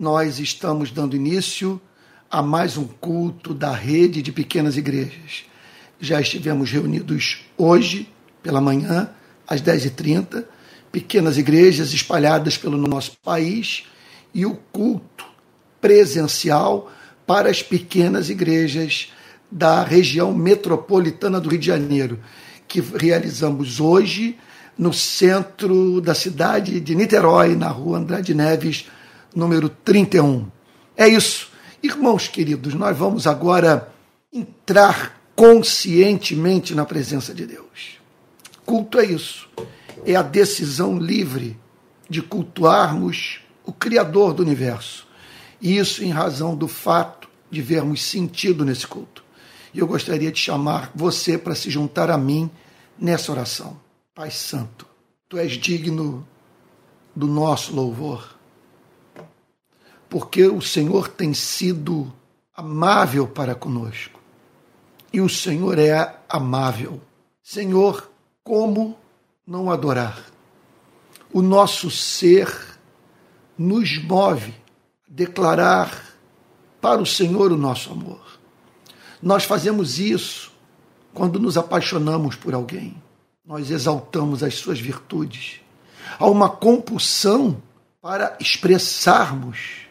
nós estamos dando início a mais um culto da rede de pequenas igrejas. Já estivemos reunidos hoje, pela manhã, às 10h30, pequenas igrejas espalhadas pelo nosso país e o culto presencial para as pequenas igrejas da região metropolitana do Rio de Janeiro, que realizamos hoje no centro da cidade de Niterói, na rua Andrade Neves, número 31. É isso. Irmãos queridos, nós vamos agora entrar conscientemente na presença de Deus. Culto é isso. É a decisão livre de cultuarmos o Criador do universo. E isso em razão do fato de vermos sentido nesse culto. E eu gostaria de chamar você para se juntar a mim nessa oração. Pai Santo, tu és digno do nosso louvor, porque o Senhor tem sido amável para conosco. E o Senhor é amável. Senhor, como não adorar? O nosso ser nos move a declarar para o Senhor o nosso amor. Nós fazemos isso quando nos apaixonamos por alguém nós exaltamos as suas virtudes. Há uma compulsão para expressarmos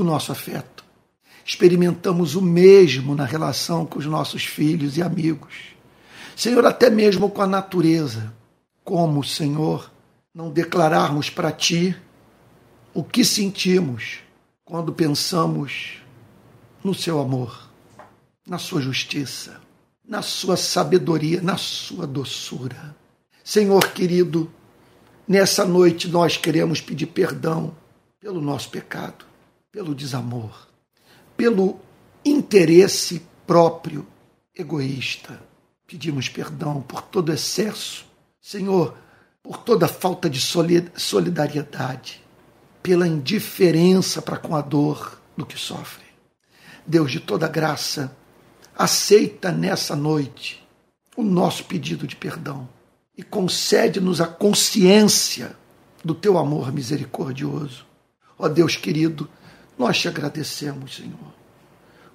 o nosso afeto. Experimentamos o mesmo na relação com os nossos filhos e amigos. Senhor, até mesmo com a natureza. Como, Senhor, não declararmos para Ti o que sentimos quando pensamos no Seu amor, na Sua justiça na sua sabedoria, na sua doçura. Senhor querido, nessa noite nós queremos pedir perdão pelo nosso pecado, pelo desamor, pelo interesse próprio, egoísta. Pedimos perdão por todo excesso, Senhor, por toda falta de solidariedade, pela indiferença para com a dor do que sofre. Deus de toda graça, aceita nessa noite o nosso pedido de perdão e concede-nos a consciência do teu amor misericordioso. Ó Deus querido, nós te agradecemos, Senhor,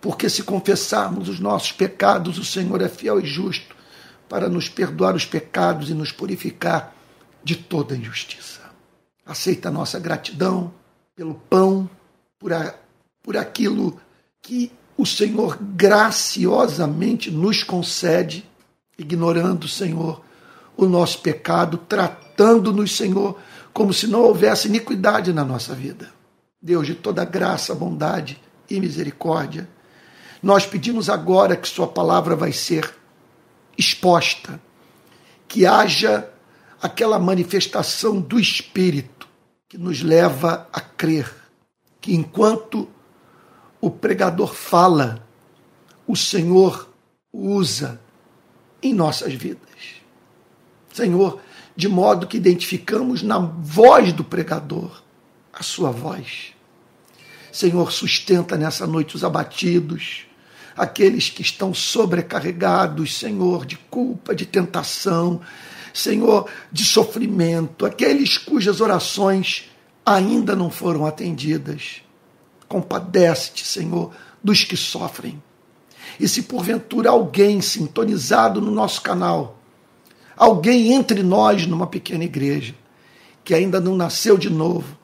porque se confessarmos os nossos pecados, o Senhor é fiel e justo para nos perdoar os pecados e nos purificar de toda injustiça. Aceita a nossa gratidão pelo pão, por, a, por aquilo que o Senhor graciosamente nos concede, ignorando, Senhor, o nosso pecado, tratando-nos, Senhor, como se não houvesse iniquidade na nossa vida. Deus de toda graça, bondade e misericórdia, nós pedimos agora que Sua palavra vai ser exposta, que haja aquela manifestação do Espírito que nos leva a crer que enquanto o pregador fala, o Senhor usa em nossas vidas. Senhor, de modo que identificamos na voz do pregador a sua voz. Senhor, sustenta nessa noite os abatidos, aqueles que estão sobrecarregados, Senhor, de culpa, de tentação, Senhor, de sofrimento, aqueles cujas orações ainda não foram atendidas. Compadece-te, Senhor, dos que sofrem. E se porventura alguém sintonizado no nosso canal, alguém entre nós numa pequena igreja, que ainda não nasceu de novo,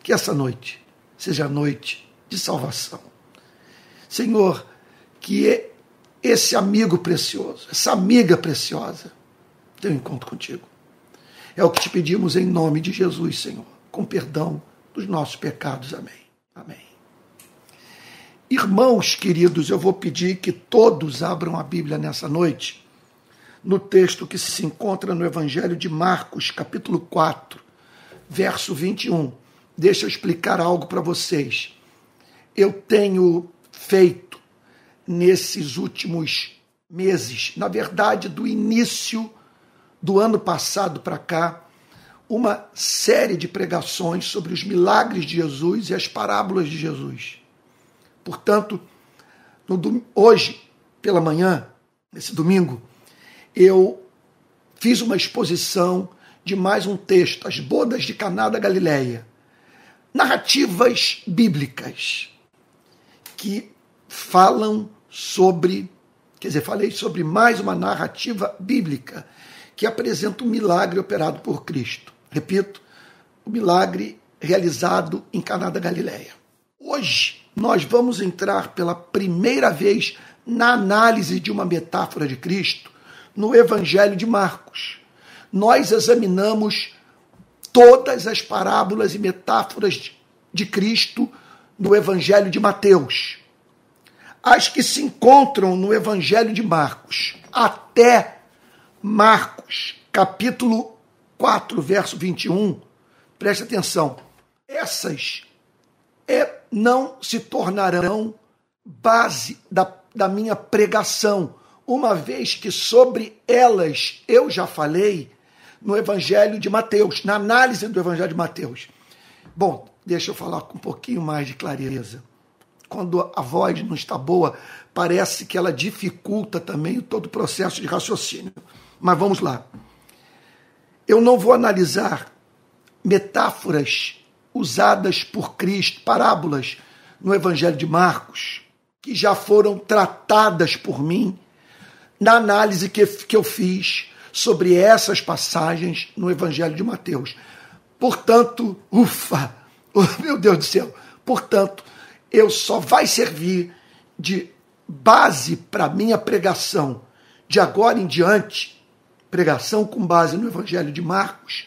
que essa noite seja noite de salvação. Senhor, que esse amigo precioso, essa amiga preciosa, tenha um encontro contigo. É o que te pedimos em nome de Jesus, Senhor, com perdão dos nossos pecados. Amém. Amém. Irmãos queridos, eu vou pedir que todos abram a Bíblia nessa noite, no texto que se encontra no Evangelho de Marcos, capítulo 4, verso 21. Deixa eu explicar algo para vocês. Eu tenho feito nesses últimos meses, na verdade, do início do ano passado para cá, uma série de pregações sobre os milagres de Jesus e as parábolas de Jesus. Portanto, no, hoje, pela manhã, nesse domingo, eu fiz uma exposição de mais um texto, As Bodas de Caná da Galileia. Narrativas bíblicas que falam sobre, quer dizer, falei sobre mais uma narrativa bíblica que apresenta um milagre operado por Cristo. Repito, o milagre realizado em Caná da Galileia. Hoje nós vamos entrar pela primeira vez na análise de uma metáfora de Cristo no Evangelho de Marcos. Nós examinamos todas as parábolas e metáforas de Cristo no Evangelho de Mateus. As que se encontram no Evangelho de Marcos, até Marcos, capítulo 4, verso 21, preste atenção. Essas é, não se tornarão base da, da minha pregação, uma vez que sobre elas eu já falei no Evangelho de Mateus, na análise do Evangelho de Mateus. Bom, deixa eu falar com um pouquinho mais de clareza. Quando a voz não está boa, parece que ela dificulta também todo o processo de raciocínio. Mas vamos lá. Eu não vou analisar metáforas usadas por Cristo, parábolas no Evangelho de Marcos, que já foram tratadas por mim na análise que, que eu fiz sobre essas passagens no Evangelho de Mateus. Portanto, ufa, oh, meu Deus do céu, portanto, eu só vai servir de base para minha pregação de agora em diante, pregação com base no Evangelho de Marcos,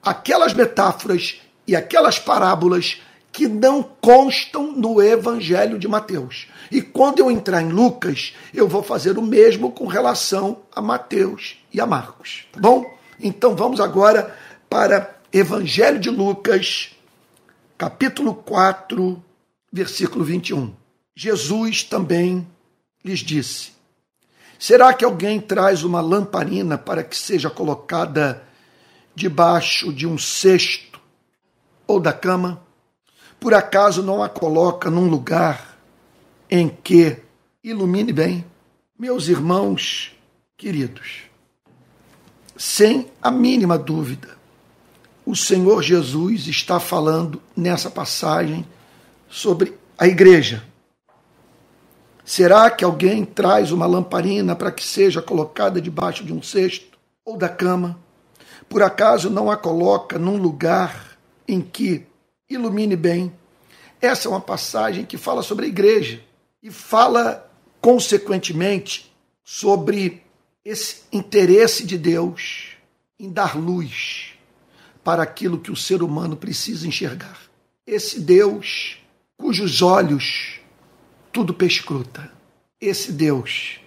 aquelas metáforas e aquelas parábolas que não constam no Evangelho de Mateus. E quando eu entrar em Lucas, eu vou fazer o mesmo com relação a Mateus e a Marcos. Tá bom? Então vamos agora para Evangelho de Lucas, capítulo 4, versículo 21. Jesus também lhes disse: Será que alguém traz uma lamparina para que seja colocada debaixo de um cesto ou da cama? Por acaso não a coloca num lugar em que ilumine bem? Meus irmãos queridos, sem a mínima dúvida, o Senhor Jesus está falando nessa passagem sobre a igreja. Será que alguém traz uma lamparina para que seja colocada debaixo de um cesto ou da cama? Por acaso não a coloca num lugar em que ilumine bem? Essa é uma passagem que fala sobre a igreja e fala, consequentemente, sobre esse interesse de Deus em dar luz para aquilo que o ser humano precisa enxergar. Esse Deus cujos olhos tudo pescruta. Esse Deus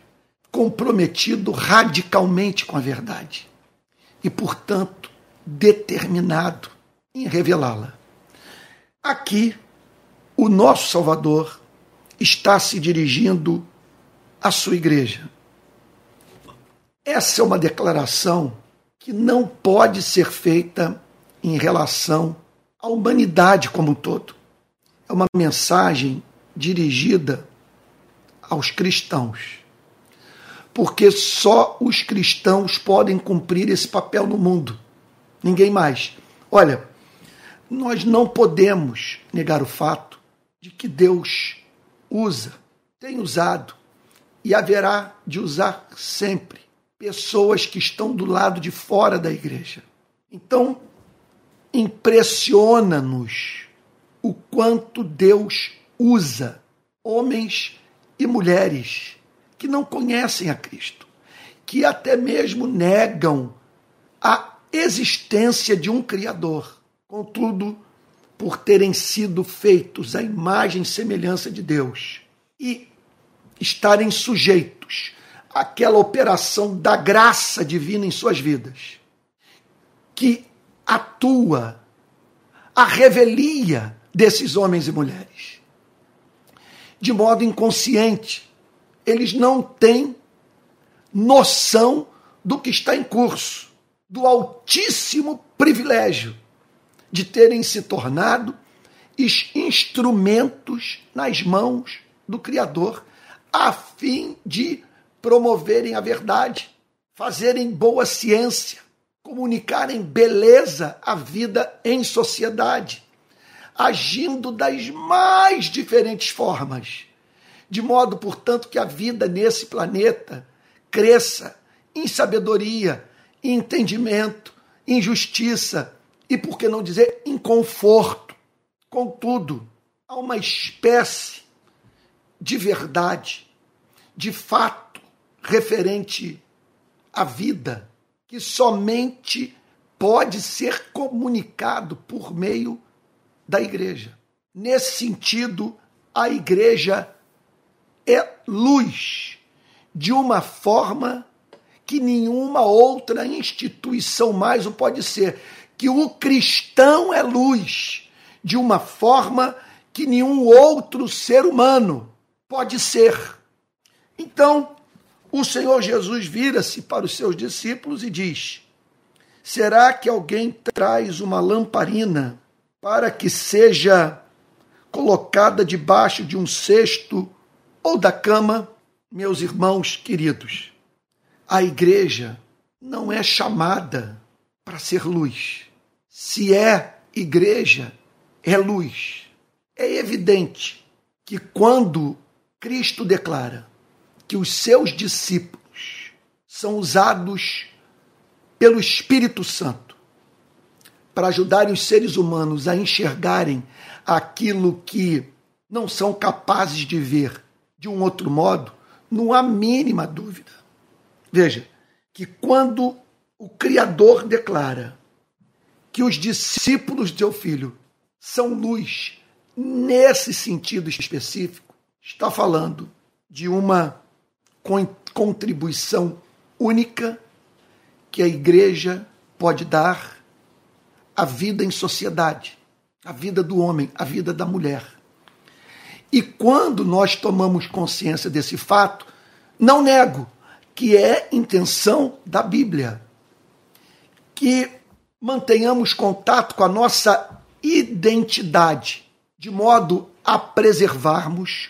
comprometido radicalmente com a verdade e, portanto, determinado em revelá-la. Aqui, o nosso Salvador está se dirigindo à sua igreja. Essa é uma declaração que não pode ser feita em relação à humanidade como um todo. É uma mensagem dirigida aos cristãos. Porque só os cristãos podem cumprir esse papel no mundo. Ninguém mais. Olha, nós não podemos negar o fato de que Deus usa, tem usado e haverá de usar sempre pessoas que estão do lado de fora da igreja. Então, impressiona-nos o quanto Deus usa homens e mulheres que não conhecem a Cristo, que até mesmo negam a existência de um Criador. Contudo, por terem sido feitos à imagem e semelhança de Deus e estarem sujeitos àquela operação da graça divina em suas vidas, que atua a revelia desses homens e mulheres. De modo inconsciente, eles não têm noção do que está em curso, do altíssimo privilégio de terem se tornado instrumentos nas mãos do Criador, a fim de promoverem a verdade, fazerem boa ciência, comunicarem beleza à vida em sociedade, agindo das mais diferentes formas, de modo, portanto, que a vida nesse planeta cresça em sabedoria, em entendimento, em justiça e, por que não dizer, em conforto. Contudo, há uma espécie de verdade, de fato referente à vida, que somente pode ser comunicado por meio da igreja. Nesse sentido, a igreja é luz de uma forma que nenhuma outra instituição mais o pode ser. Que o cristão é luz de uma forma que nenhum outro ser humano pode ser. Então, o Senhor Jesus vira-se para os seus discípulos e diz: Será que alguém traz uma lamparina para que seja colocada debaixo de um cesto ou da cama? Meus irmãos queridos, a igreja não é chamada para ser luz. Se é igreja, é luz. É evidente que quando Cristo declara que os seus discípulos são usados pelo Espírito Santo para ajudarem os seres humanos a enxergarem aquilo que não são capazes de ver de um outro modo, não há mínima dúvida. Veja, que quando o Criador declara que os discípulos de seu filho são luz nesse sentido específico, está falando de uma contribuição única que a igreja pode dar à vida em sociedade, à vida do homem, à vida da mulher. E quando nós tomamos consciência desse fato, não nego que é intenção da Bíblia que mantenhamos contato com a nossa identidade, de modo a preservarmos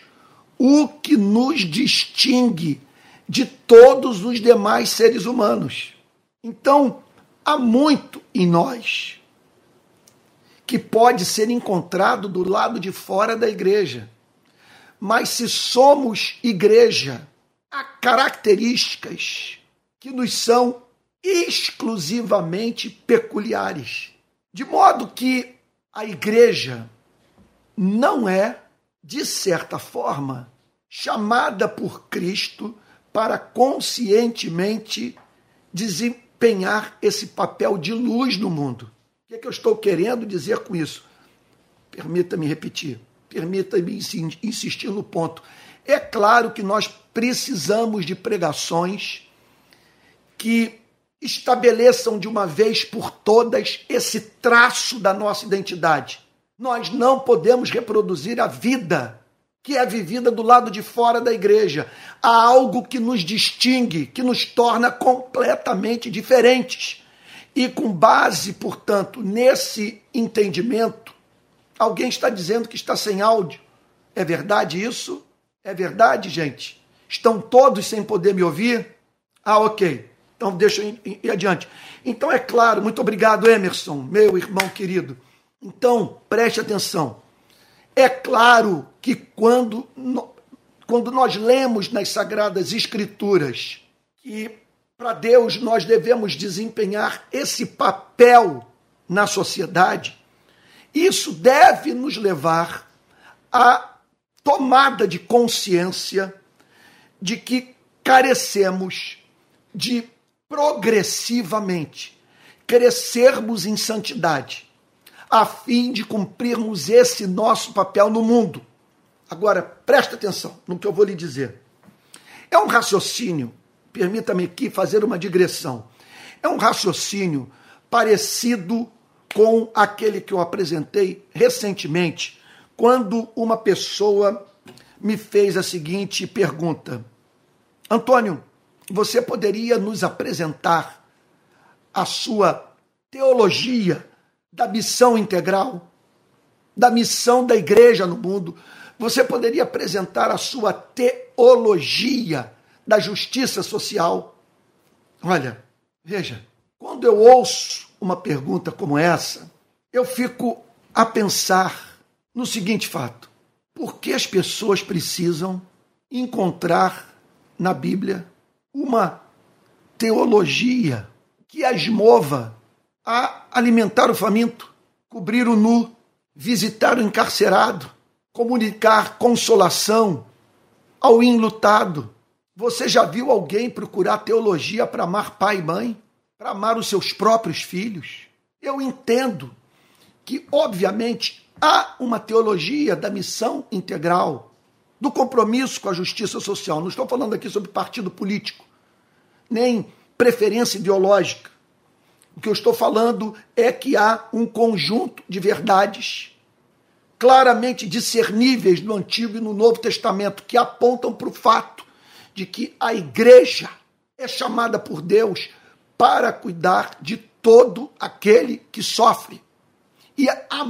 o que nos distingue de todos os demais seres humanos. Então, há muito em nós que pode ser encontrado do lado de fora da igreja. Mas se somos igreja, há características que nos são exclusivamente peculiares. De modo que a igreja não é, de certa forma, chamada por Cristo para conscientemente desempenhar esse papel de luz no mundo. O que, é que eu estou querendo dizer com isso? Permita-me repetir, permita-me insistir no ponto. É claro que nós precisamos de pregações que estabeleçam de uma vez por todas esse traço da nossa identidade. Nós não podemos reproduzir a vida que é vivida do lado de fora da igreja. Há algo que nos distingue, que nos torna completamente diferentes. E com base, portanto, nesse entendimento, alguém está dizendo que está sem áudio. É verdade isso? É verdade, gente? Estão todos sem poder me ouvir? Ah, ok. Então deixa eu ir, adiante. Então é claro, muito obrigado, Emerson, meu irmão querido. Então, preste atenção. É claro que quando, quando nós lemos nas Sagradas Escrituras que para Deus nós devemos desempenhar esse papel na sociedade, isso deve nos levar à tomada de consciência de que carecemos de progressivamente crescermos em santidade a fim de cumprirmos esse nosso papel no mundo. Agora, preste atenção no que eu vou lhe dizer. É um raciocínio, permita-me aqui fazer uma digressão. É um raciocínio parecido com aquele que eu apresentei recentemente, quando uma pessoa me fez a seguinte pergunta: Antônio, você poderia nos apresentar a sua teologia da missão integral, da missão da igreja no mundo. Você poderia apresentar a sua teologia da justiça social. Olha, veja, quando eu ouço uma pergunta como essa, eu fico a pensar no seguinte fato: por que as pessoas precisam encontrar na Bíblia uma teologia que as mova a alimentar o faminto, cobrir o nu, visitar o encarcerado, comunicar consolação ao enlutado. Você já viu alguém procurar teologia para amar pai e mãe, para amar os seus próprios filhos? Eu entendo que, obviamente, há uma teologia da missão integral, do compromisso com a justiça social. Não estou falando aqui sobre partido político, nem preferência ideológica. O que eu estou falando é que há um conjunto de verdades claramente discerníveis no Antigo e no Novo Testamento que apontam para o fato de que a igreja é chamada por Deus para cuidar de todo aquele que sofre. E há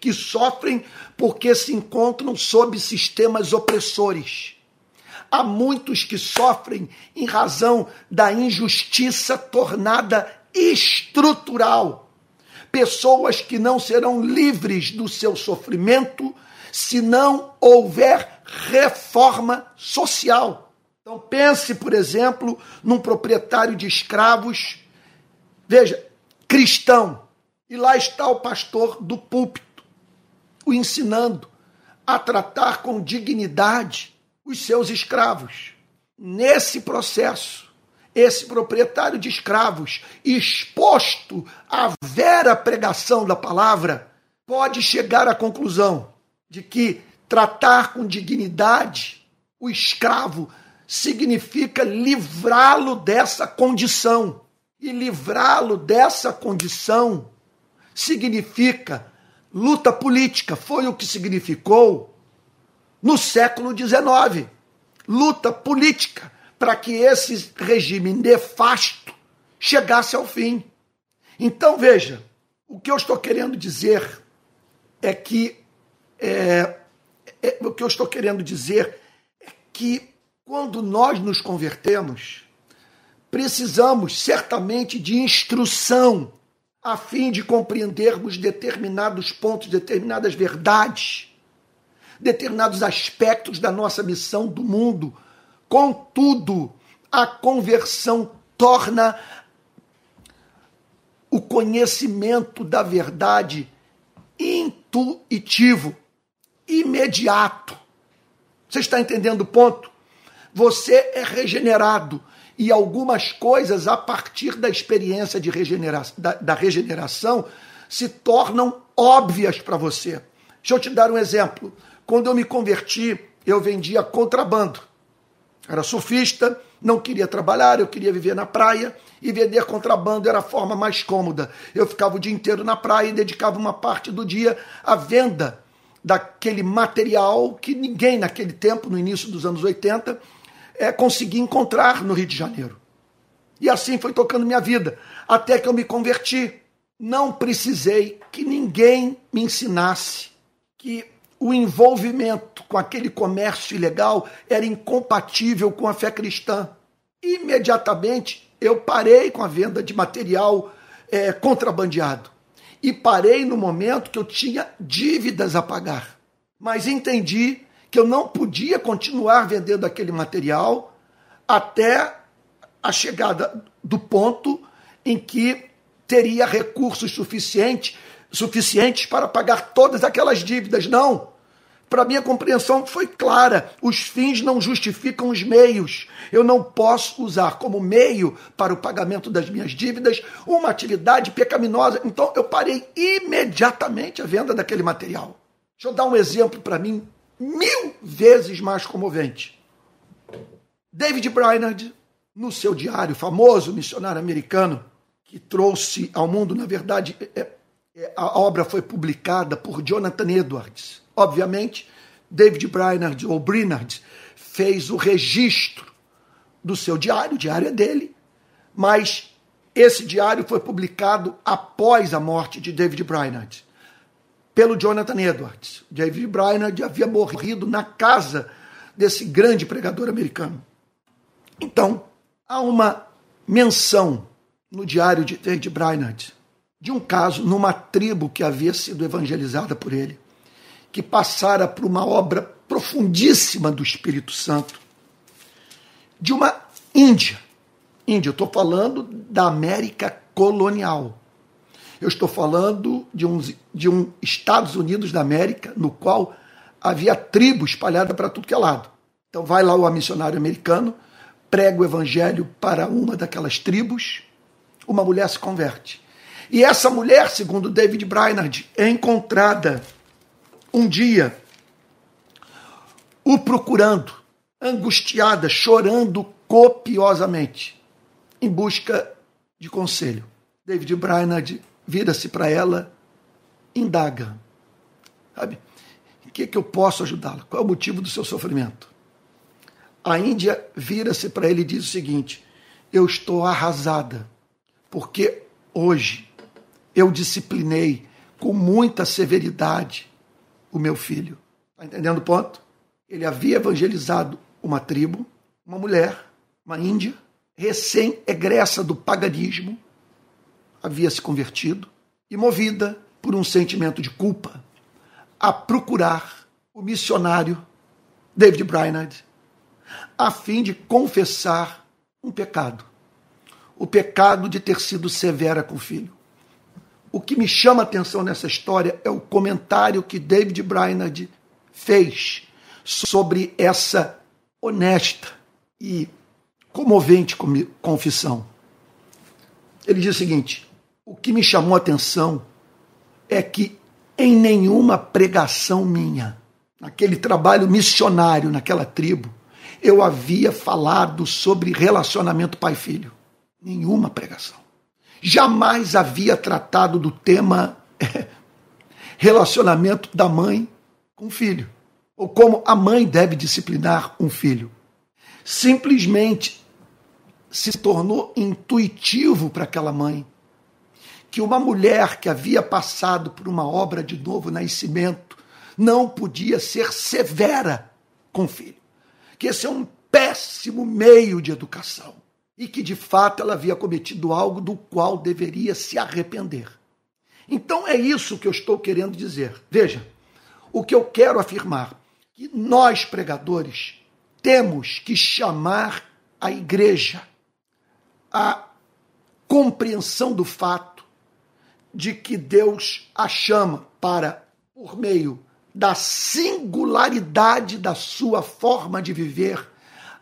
que sofrem porque se encontram sob sistemas opressores. Há muitos que sofrem em razão da injustiça tornada estrutural. Pessoas que não serão livres do seu sofrimento se não houver reforma social. Então pense, por exemplo, num proprietário de escravos, veja, cristão, e lá está o pastor do púlpito, o ensinando a tratar com dignidade os seus escravos. Nesse processo, esse proprietário de escravos, exposto à vera pregação da palavra, pode chegar à conclusão de que tratar com dignidade o escravo significa livrá-lo dessa condição. E livrá-lo dessa condição significa luta política. Foi o que significou no século XIX. Luta política para que esse regime nefasto chegasse ao fim. Então, veja, o que eu estou querendo dizer é que. É, é, o que eu estou querendo dizer é que quando nós nos convertemos, precisamos certamente de instrução a fim de compreendermos determinados pontos, determinadas verdades, determinados aspectos da nossa missão do mundo Contudo, a conversão torna o conhecimento da verdade intuitivo, imediato. Você está entendendo o ponto? Você é regenerado e algumas coisas a partir da experiência de regenera da, da regeneração se tornam óbvias para você. Deixa eu te dar um exemplo. Quando eu me converti, eu vendia contrabando. Era surfista, não queria trabalhar, eu queria viver na praia e vender contrabando era a forma mais cômoda. Eu ficava o dia inteiro na praia e dedicava uma parte do dia à venda daquele material que ninguém naquele tempo, no início dos anos 80, é, conseguia encontrar no Rio de Janeiro. E assim foi tocando minha vida, até que eu me converti. Não precisei que ninguém me ensinasse que o envolvimento com aquele comércio ilegal era incompatível com a fé cristã. Imediatamente eu parei com a venda de material é, contrabandeado. E parei no momento que eu tinha dívidas a pagar. Mas entendi que eu não podia continuar vendendo aquele material até a chegada do ponto em que teria recursos suficientes suficientes para pagar todas aquelas dívidas. Não. Para mim, a compreensão foi clara: os fins não justificam os meios. Eu não posso usar como meio para o pagamento das minhas dívidas uma atividade pecaminosa. Então, eu parei imediatamente a venda daquele material. Deixa eu dar um exemplo para mim mil vezes mais comovente. David Brainerd, no seu diário famoso, missionário americano, que trouxe ao mundo, na verdade, é, é, a obra foi publicada por Jonathan Edwards Obviamente, David Brainerd ou Brinard fez o registro do seu diário, o diário é dele, mas esse diário foi publicado após a morte de David Brainerd, pelo Jonathan Edwards. David Brainerd havia morrido na casa desse grande pregador americano. Então, há uma menção no diário de David Brainerd de um caso numa tribo que havia sido evangelizada por ele que passara por uma obra profundíssima do Espírito Santo, de uma Índia. Índia, eu estou falando da América colonial. Eu estou falando de um, de um Estados Unidos da América, no qual havia tribo espalhada para tudo que é lado. Então vai lá o missionário americano, prega o evangelho para uma daquelas tribos, uma mulher se converte. E essa mulher, segundo David Brainerd, é encontrada um dia o procurando, angustiada, chorando copiosamente, em busca de conselho. David Brainerd vira-se para ela, indaga. Sabe? Em que, que eu posso ajudá-la? Qual é o motivo do seu sofrimento? A Índia vira-se para ele e diz o seguinte: Eu estou arrasada, porque hoje eu disciplinei com muita severidade o meu filho. Está entendendo o ponto? Ele havia evangelizado uma tribo, uma mulher, uma índia, recém-egressa do paganismo, havia se convertido e movida por um sentimento de culpa, a procurar o missionário David Brainerd, a fim de confessar um pecado. O pecado de ter sido severa com o filho. O que me chama a atenção nessa história é o comentário que David Brainerd fez sobre essa honesta e comovente confissão. Ele diz o seguinte: o que me chamou a atenção é que em nenhuma pregação minha, naquele trabalho missionário naquela tribo, eu havia falado sobre relacionamento pai-filho. Nenhuma pregação. Jamais havia tratado do tema relacionamento da mãe com o filho, ou como a mãe deve disciplinar um filho. Simplesmente se tornou intuitivo para aquela mãe que uma mulher que havia passado por uma obra de novo nascimento não podia ser severa com o filho. Que esse é um péssimo meio de educação e que de fato ela havia cometido algo do qual deveria se arrepender. Então é isso que eu estou querendo dizer. Veja, o que eu quero afirmar que nós pregadores temos que chamar a igreja à compreensão do fato de que Deus a chama para, por meio da singularidade da sua forma de viver,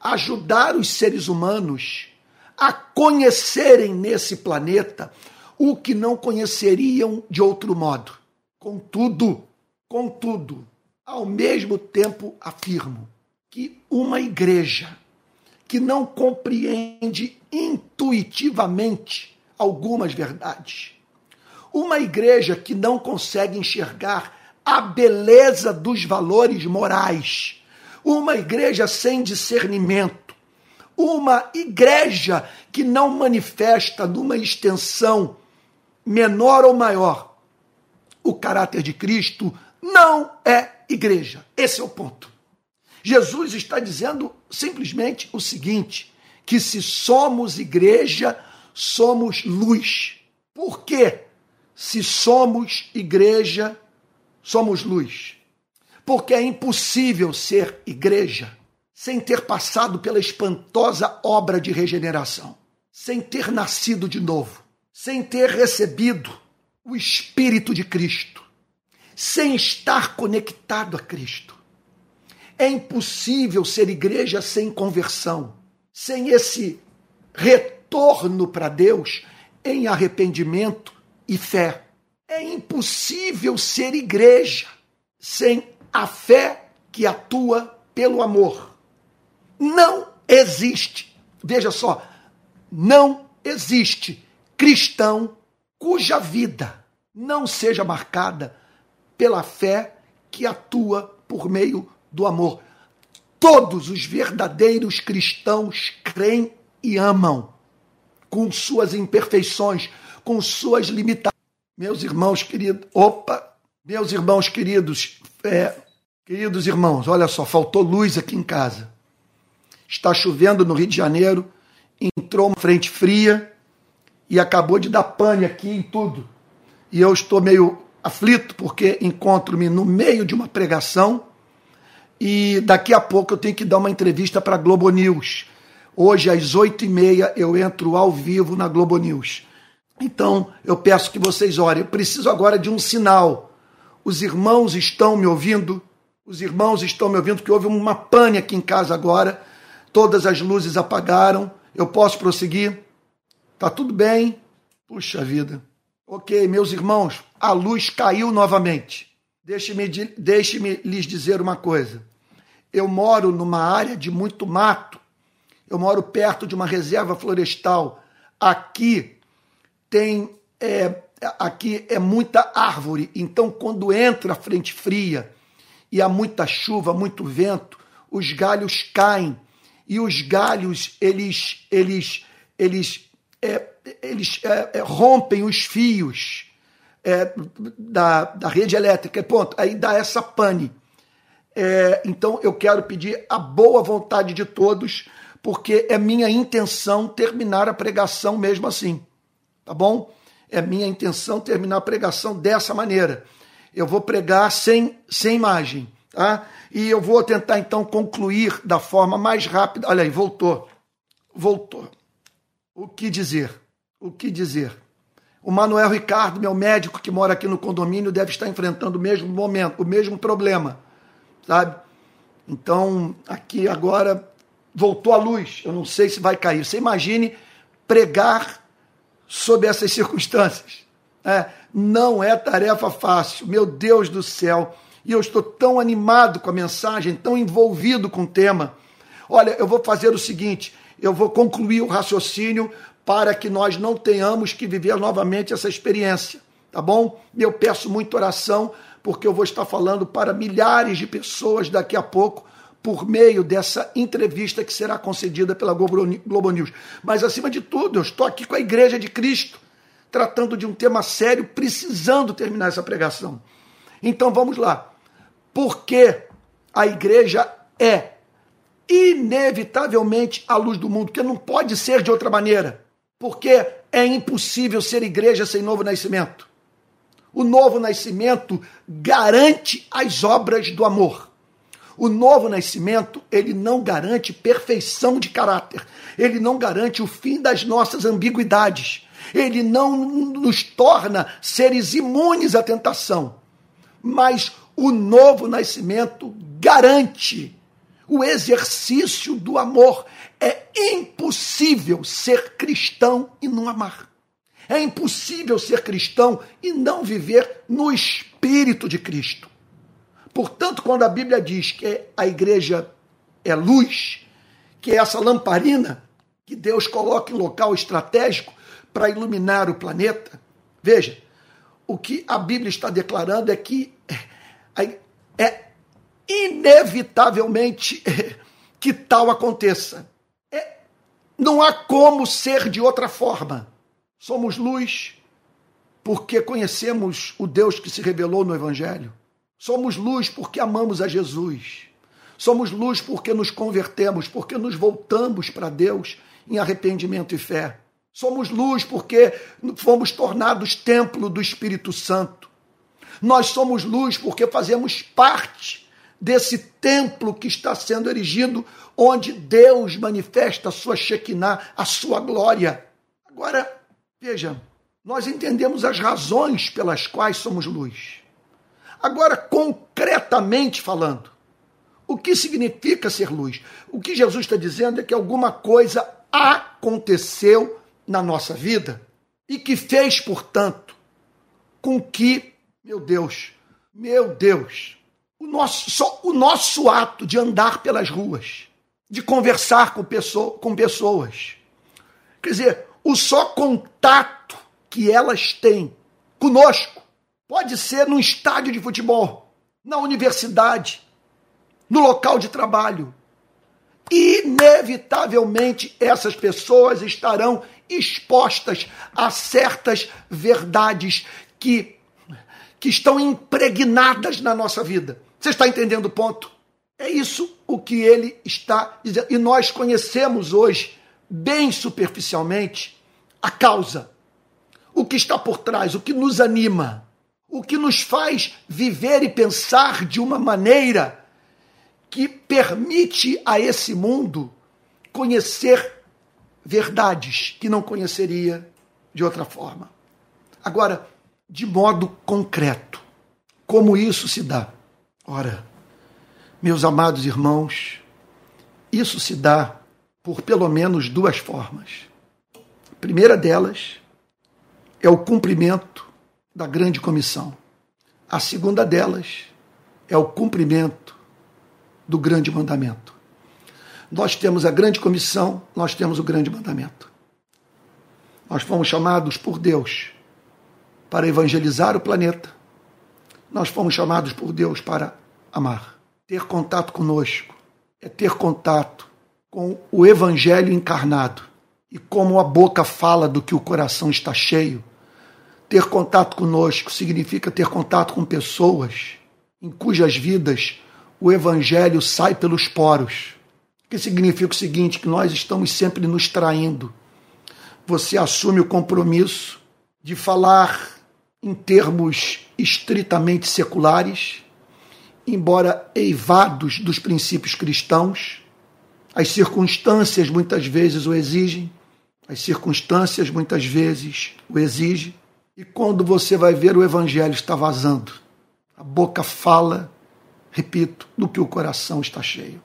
ajudar os seres humanos a conhecerem nesse planeta o que não conheceriam de outro modo. Contudo, contudo, ao mesmo tempo afirmo que uma igreja que não compreende intuitivamente algumas verdades, uma igreja que não consegue enxergar a beleza dos valores morais, uma igreja sem discernimento, uma igreja que não manifesta numa extensão menor ou maior o caráter de Cristo, não é igreja. Esse é o ponto. Jesus está dizendo simplesmente o seguinte: que se somos igreja, somos luz. Por quê? Se somos igreja, somos luz. Porque é impossível ser igreja sem ter passado pela espantosa obra de regeneração, sem ter nascido de novo, sem ter recebido o Espírito de Cristo, sem estar conectado a Cristo. É impossível ser igreja sem conversão, sem esse retorno para Deus em arrependimento e fé. É impossível ser igreja sem a fé que atua pelo amor. Não existe, veja só, não existe cristão cuja vida não seja marcada pela fé que atua por meio do amor. Todos os verdadeiros cristãos creem e amam, com suas imperfeições, com suas limitações. Meus irmãos queridos, opa, meus irmãos queridos, é, queridos irmãos, olha só, faltou luz aqui em casa. Está chovendo no Rio de Janeiro, entrou uma frente fria e acabou de dar pane aqui em tudo. E eu estou meio aflito porque encontro-me no meio de uma pregação e daqui a pouco eu tenho que dar uma entrevista para a Globo News. Hoje, às oito e meia, eu entro ao vivo na Globo News. Então, eu peço que vocês orem. Eu preciso agora de um sinal. Os irmãos estão me ouvindo? Os irmãos estão me ouvindo, que houve uma pane aqui em casa agora. Todas as luzes apagaram. Eu posso prosseguir? Tá tudo bem? Puxa vida. Ok, meus irmãos, a luz caiu novamente. Deixe-me deixe lhes dizer uma coisa. Eu moro numa área de muito mato. Eu moro perto de uma reserva florestal. Aqui tem é, aqui é muita árvore. Então, quando entra a frente fria e há muita chuva, muito vento, os galhos caem e os galhos eles eles eles é, eles é, é rompem os fios é, da, da rede elétrica. Ponto. Aí dá essa pane. É, então eu quero pedir a boa vontade de todos, porque é minha intenção terminar a pregação mesmo assim. Tá bom? É minha intenção terminar a pregação dessa maneira. Eu vou pregar sem, sem imagem. Tá? E eu vou tentar então concluir da forma mais rápida. Olha aí, voltou. Voltou. O que dizer? O que dizer? O Manuel Ricardo, meu médico que mora aqui no condomínio, deve estar enfrentando o mesmo momento, o mesmo problema, sabe? Então, aqui agora voltou a luz. Eu não sei se vai cair. Você imagine pregar sob essas circunstâncias. É, não é tarefa fácil. Meu Deus do céu. E eu estou tão animado com a mensagem, tão envolvido com o tema. Olha, eu vou fazer o seguinte: eu vou concluir o raciocínio para que nós não tenhamos que viver novamente essa experiência, tá bom? Eu peço muita oração, porque eu vou estar falando para milhares de pessoas daqui a pouco, por meio dessa entrevista que será concedida pela Globo News. Mas, acima de tudo, eu estou aqui com a Igreja de Cristo, tratando de um tema sério, precisando terminar essa pregação. Então, vamos lá. Por que a igreja é inevitavelmente a luz do mundo? Porque não pode ser de outra maneira porque é impossível ser igreja sem novo nascimento. O novo nascimento garante as obras do amor. O novo nascimento, ele não garante perfeição de caráter. Ele não garante o fim das nossas ambiguidades. Ele não nos torna seres imunes à tentação. Mas o novo nascimento garante o exercício do amor. É impossível ser cristão e não amar. É impossível ser cristão e não viver no espírito de Cristo. Portanto, quando a Bíblia diz que a igreja é luz, que é essa lamparina que Deus coloca em local estratégico para iluminar o planeta, veja, o que a Bíblia está declarando é que é, é inevitavelmente que tal aconteça. É, não há como ser de outra forma. Somos luz porque conhecemos o Deus que se revelou no Evangelho. Somos luz porque amamos a Jesus. Somos luz porque nos convertemos, porque nos voltamos para Deus em arrependimento e fé. Somos luz porque fomos tornados templo do Espírito Santo. Nós somos luz porque fazemos parte desse templo que está sendo erigido, onde Deus manifesta a sua Shekinah, a sua glória. Agora, veja, nós entendemos as razões pelas quais somos luz. Agora, concretamente falando, o que significa ser luz? O que Jesus está dizendo é que alguma coisa aconteceu na nossa vida e que fez, portanto, com que, meu Deus, meu Deus, o nosso, só o nosso ato de andar pelas ruas, de conversar com, pessoa, com pessoas, quer dizer, o só contato que elas têm conosco pode ser num estádio de futebol, na universidade, no local de trabalho. Inevitavelmente essas pessoas estarão expostas a certas verdades que, que estão impregnadas na nossa vida. Você está entendendo o ponto? É isso o que ele está dizendo. E nós conhecemos hoje, bem superficialmente, a causa. O que está por trás, o que nos anima, o que nos faz viver e pensar de uma maneira que permite a esse mundo conhecer verdades que não conheceria de outra forma. Agora, de modo concreto, como isso se dá? Ora, meus amados irmãos, isso se dá por pelo menos duas formas. A primeira delas é o cumprimento da grande comissão. A segunda delas é o cumprimento do grande mandamento. Nós temos a grande comissão, nós temos o grande mandamento. Nós fomos chamados por Deus para evangelizar o planeta. Nós fomos chamados por Deus para amar. Ter contato conosco é ter contato com o evangelho encarnado. E como a boca fala do que o coração está cheio, ter contato conosco significa ter contato com pessoas em cujas vidas o evangelho sai pelos poros. Que significa o seguinte: que nós estamos sempre nos traindo. Você assume o compromisso de falar em termos estritamente seculares, embora eivados dos princípios cristãos. As circunstâncias muitas vezes o exigem, as circunstâncias muitas vezes o exigem. E quando você vai ver o evangelho está vazando, a boca fala repito, do que o coração está cheio.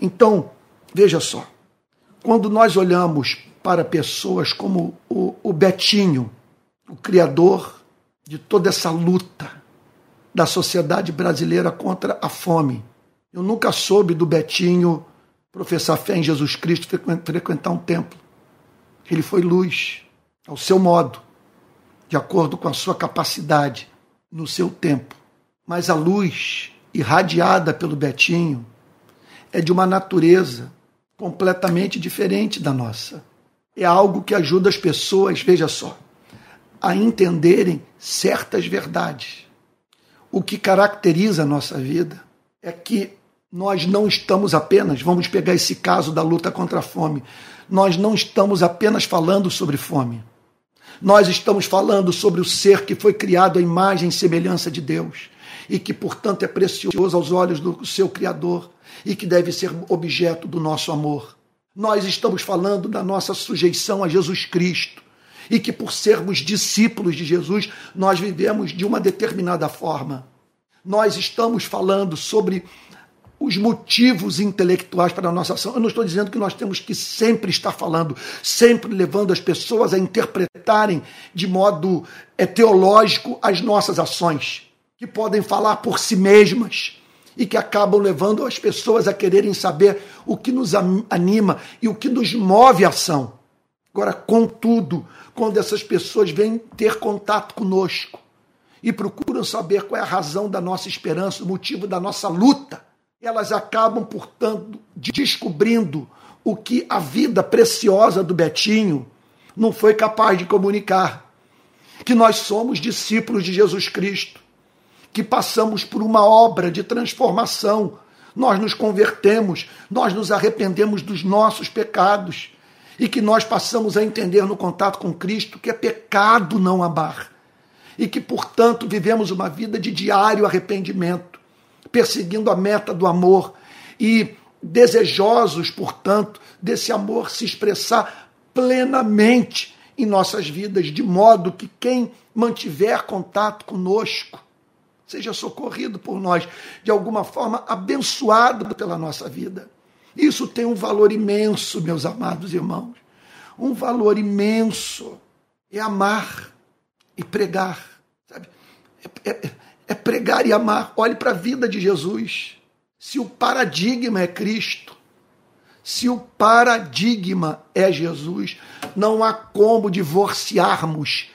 Então, veja só, quando nós olhamos para pessoas como o, o Betinho, o criador de toda essa luta da sociedade brasileira contra a fome. Eu nunca soube do Betinho professar fé em Jesus Cristo, frequentar um templo. Ele foi luz, ao seu modo, de acordo com a sua capacidade, no seu tempo. Mas a luz irradiada pelo Betinho é de uma natureza completamente diferente da nossa. É algo que ajuda as pessoas, veja só, a entenderem certas verdades. O que caracteriza a nossa vida é que nós não estamos apenas, vamos pegar esse caso da luta contra a fome, nós não estamos apenas falando sobre fome. Nós estamos falando sobre o ser que foi criado à imagem e semelhança de Deus e que, portanto, é precioso aos olhos do seu Criador e que deve ser objeto do nosso amor. Nós estamos falando da nossa sujeição a Jesus Cristo e que, por sermos discípulos de Jesus, nós vivemos de uma determinada forma. Nós estamos falando sobre os motivos intelectuais para a nossa ação. Eu não estou dizendo que nós temos que sempre estar falando, sempre levando as pessoas a interpretarem de modo é, teológico as nossas ações que podem falar por si mesmas e que acabam levando as pessoas a quererem saber o que nos anima e o que nos move à ação. Agora, contudo, quando essas pessoas vêm ter contato conosco e procuram saber qual é a razão da nossa esperança, o motivo da nossa luta, elas acabam, portanto, descobrindo o que a vida preciosa do Betinho não foi capaz de comunicar. Que nós somos discípulos de Jesus Cristo que passamos por uma obra de transformação. Nós nos convertemos, nós nos arrependemos dos nossos pecados e que nós passamos a entender no contato com Cristo que é pecado não amar e que, portanto, vivemos uma vida de diário arrependimento, perseguindo a meta do amor e desejosos, portanto, desse amor se expressar plenamente em nossas vidas, de modo que quem mantiver contato conosco seja socorrido por nós, de alguma forma abençoado pela nossa vida. Isso tem um valor imenso, meus amados irmãos. Um valor imenso é amar e pregar. Sabe? É, é, é pregar e amar. Olhe para a vida de Jesus. Se o paradigma é Cristo, se o paradigma é Jesus, não há como divorciarmos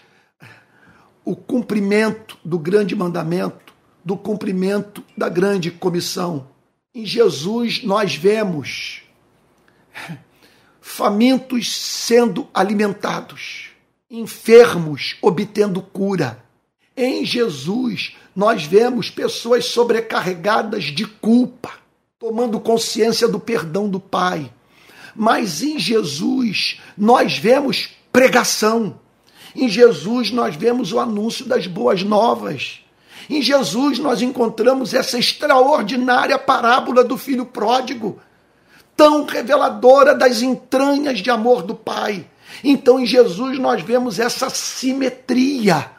o cumprimento do grande mandamento do cumprimento da grande comissão. Em Jesus nós vemos famintos sendo alimentados, enfermos obtendo cura. Em Jesus nós vemos pessoas sobrecarregadas de culpa, tomando consciência do perdão do Pai. Mas em Jesus nós vemos pregação. Em Jesus nós vemos o anúncio das boas novas. Em Jesus nós encontramos essa extraordinária parábola do filho pródigo, tão reveladora das entranhas de amor do Pai. Então em Jesus nós vemos essa simetria.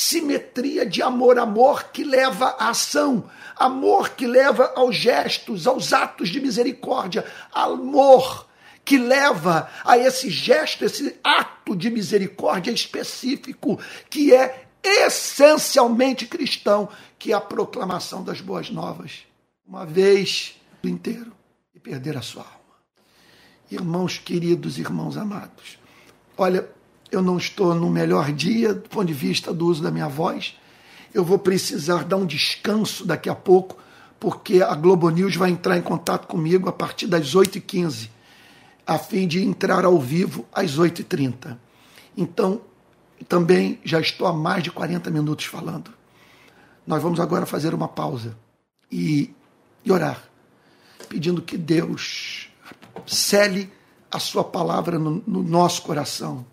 Simetria de amor, amor que leva à ação, amor que leva aos gestos, aos atos de misericórdia, amor que leva a esse gesto, esse ato de misericórdia específico, que é essencialmente cristão, que é a proclamação das boas novas, uma vez inteiro, e perder a sua alma. Irmãos queridos, irmãos amados, olha, eu não estou no melhor dia do ponto de vista do uso da minha voz, eu vou precisar dar um descanso daqui a pouco, porque a Globo News vai entrar em contato comigo a partir das 8h15 a fim de entrar ao vivo às 8h30. Então, também já estou há mais de 40 minutos falando. Nós vamos agora fazer uma pausa e, e orar, pedindo que Deus cele a sua palavra no, no nosso coração.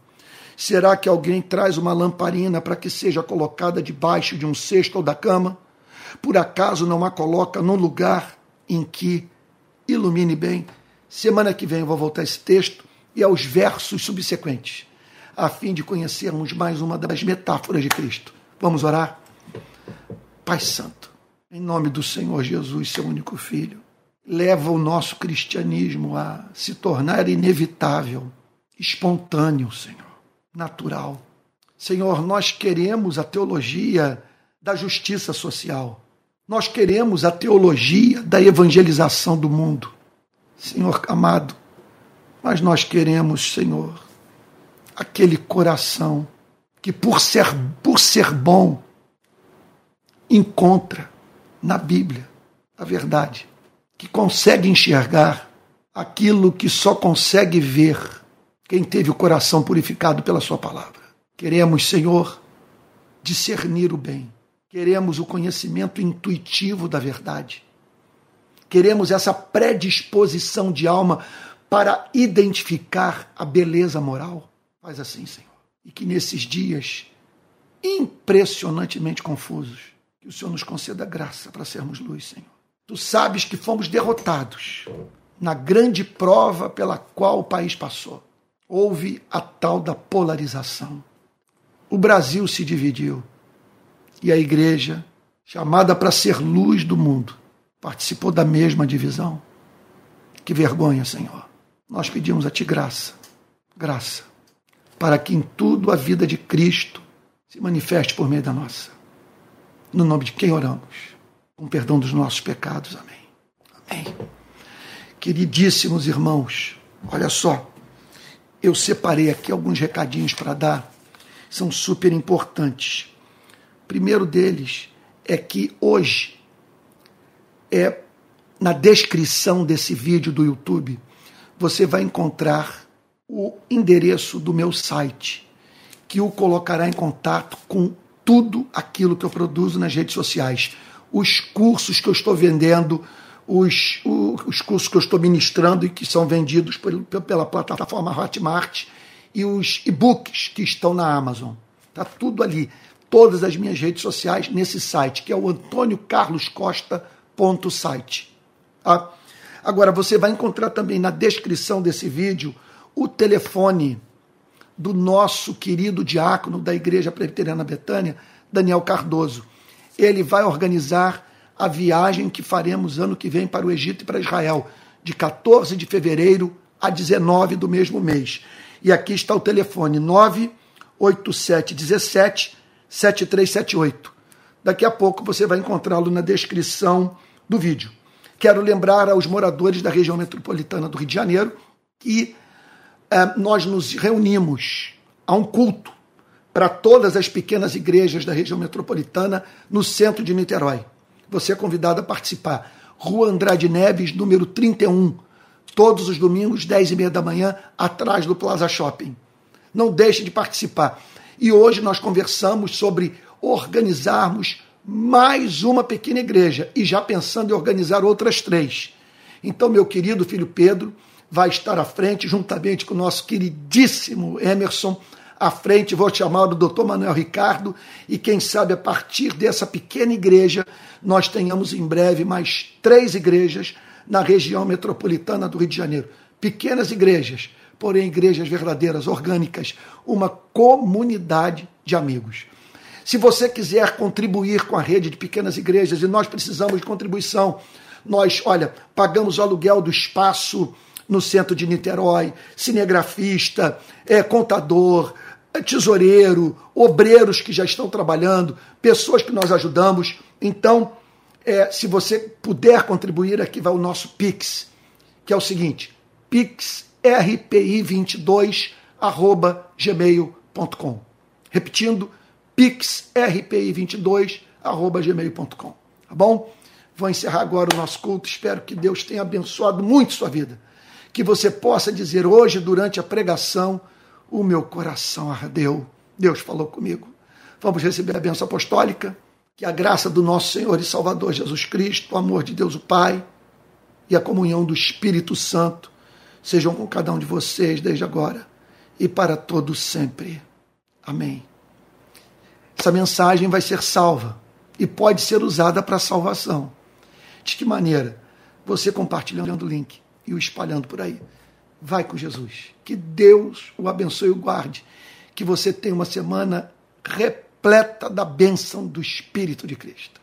Será que alguém traz uma lamparina para que seja colocada debaixo de um cesto ou da cama? Por acaso não a coloca num lugar em que ilumine bem? Semana que vem eu vou voltar a esse texto e aos versos subsequentes, a fim de conhecermos mais uma das metáforas de Cristo. Vamos orar? Pai Santo, em nome do Senhor Jesus, seu único Filho, leva o nosso cristianismo a se tornar inevitável, espontâneo, Senhor, natural. Senhor, nós queremos a teologia da justiça social. Nós queremos a teologia da evangelização do mundo. Senhor amado, mas nós queremos, Senhor, aquele coração que por ser, por ser bom encontra na Bíblia a verdade, que consegue enxergar aquilo que só consegue ver quem teve o coração purificado pela sua palavra. Queremos, Senhor, discernir o bem. Queremos o conhecimento intuitivo da verdade Queremos essa predisposição de alma para identificar a beleza moral. Faz assim, Senhor. E que nesses dias impressionantemente confusos, que o Senhor nos conceda graça para sermos luz, Senhor. Tu sabes que fomos derrotados na grande prova pela qual o país passou. Houve a tal da polarização. O Brasil se dividiu e a igreja, chamada para ser luz do mundo, participou da mesma divisão. Que vergonha, Senhor. Nós pedimos a Ti graça, graça, para que em tudo a vida de Cristo se manifeste por meio da nossa. No nome de quem oramos, com perdão dos nossos pecados. Amém. Amém. Queridíssimos irmãos, olha só, eu separei aqui alguns recadinhos para dar, são super importantes. O primeiro deles é que hoje é na descrição desse vídeo do YouTube, você vai encontrar o endereço do meu site, que o colocará em contato com tudo aquilo que eu produzo nas redes sociais. Os cursos que eu estou vendendo, os, os cursos que eu estou ministrando e que são vendidos pela plataforma Hotmart e os e-books que estão na Amazon. Está tudo ali. Todas as minhas redes sociais nesse site, que é o Antônio Carlos Costa site. Tá? Agora, você vai encontrar também na descrição desse vídeo o telefone do nosso querido diácono da Igreja Presbiteriana Betânia, Daniel Cardoso. Ele vai organizar a viagem que faremos ano que vem para o Egito e para Israel, de 14 de fevereiro a 19 do mesmo mês. E aqui está o telefone 98717 7378. Daqui a pouco você vai encontrá-lo na descrição do vídeo. Quero lembrar aos moradores da região metropolitana do Rio de Janeiro que é, nós nos reunimos a um culto para todas as pequenas igrejas da região metropolitana no centro de Niterói. Você é convidado a participar. Rua Andrade Neves, número 31, todos os domingos, 10 e meia da manhã, atrás do Plaza Shopping. Não deixe de participar. E hoje nós conversamos sobre organizarmos mais uma pequena igreja e já pensando em organizar outras três. Então, meu querido filho Pedro vai estar à frente, juntamente com o nosso queridíssimo Emerson, à frente, vou chamar o doutor Manuel Ricardo, e quem sabe a partir dessa pequena igreja, nós tenhamos em breve mais três igrejas na região metropolitana do Rio de Janeiro. Pequenas igrejas, porém igrejas verdadeiras, orgânicas, uma comunidade de amigos. Se você quiser contribuir com a rede de pequenas igrejas, e nós precisamos de contribuição, nós, olha, pagamos o aluguel do espaço no centro de Niterói, cinegrafista, é, contador, tesoureiro, obreiros que já estão trabalhando, pessoas que nós ajudamos. Então, é, se você puder contribuir, aqui vai o nosso Pix, que é o seguinte: pixrpi22@gmail.com. Repetindo, pixrpi22@gmail.com. Tá bom? Vou encerrar agora o nosso culto. Espero que Deus tenha abençoado muito sua vida que você possa dizer hoje, durante a pregação, o meu coração ardeu. Deus falou comigo. Vamos receber a bênção apostólica. Que a graça do nosso Senhor e Salvador Jesus Cristo, o amor de Deus o Pai e a comunhão do Espírito Santo sejam com cada um de vocês desde agora e para todos sempre. Amém. Essa mensagem vai ser salva e pode ser usada para salvação. De que maneira? Você compartilhando o link e o espalhando por aí. Vai com Jesus. Que Deus o abençoe e o guarde. Que você tenha uma semana repleta da bênção do Espírito de Cristo.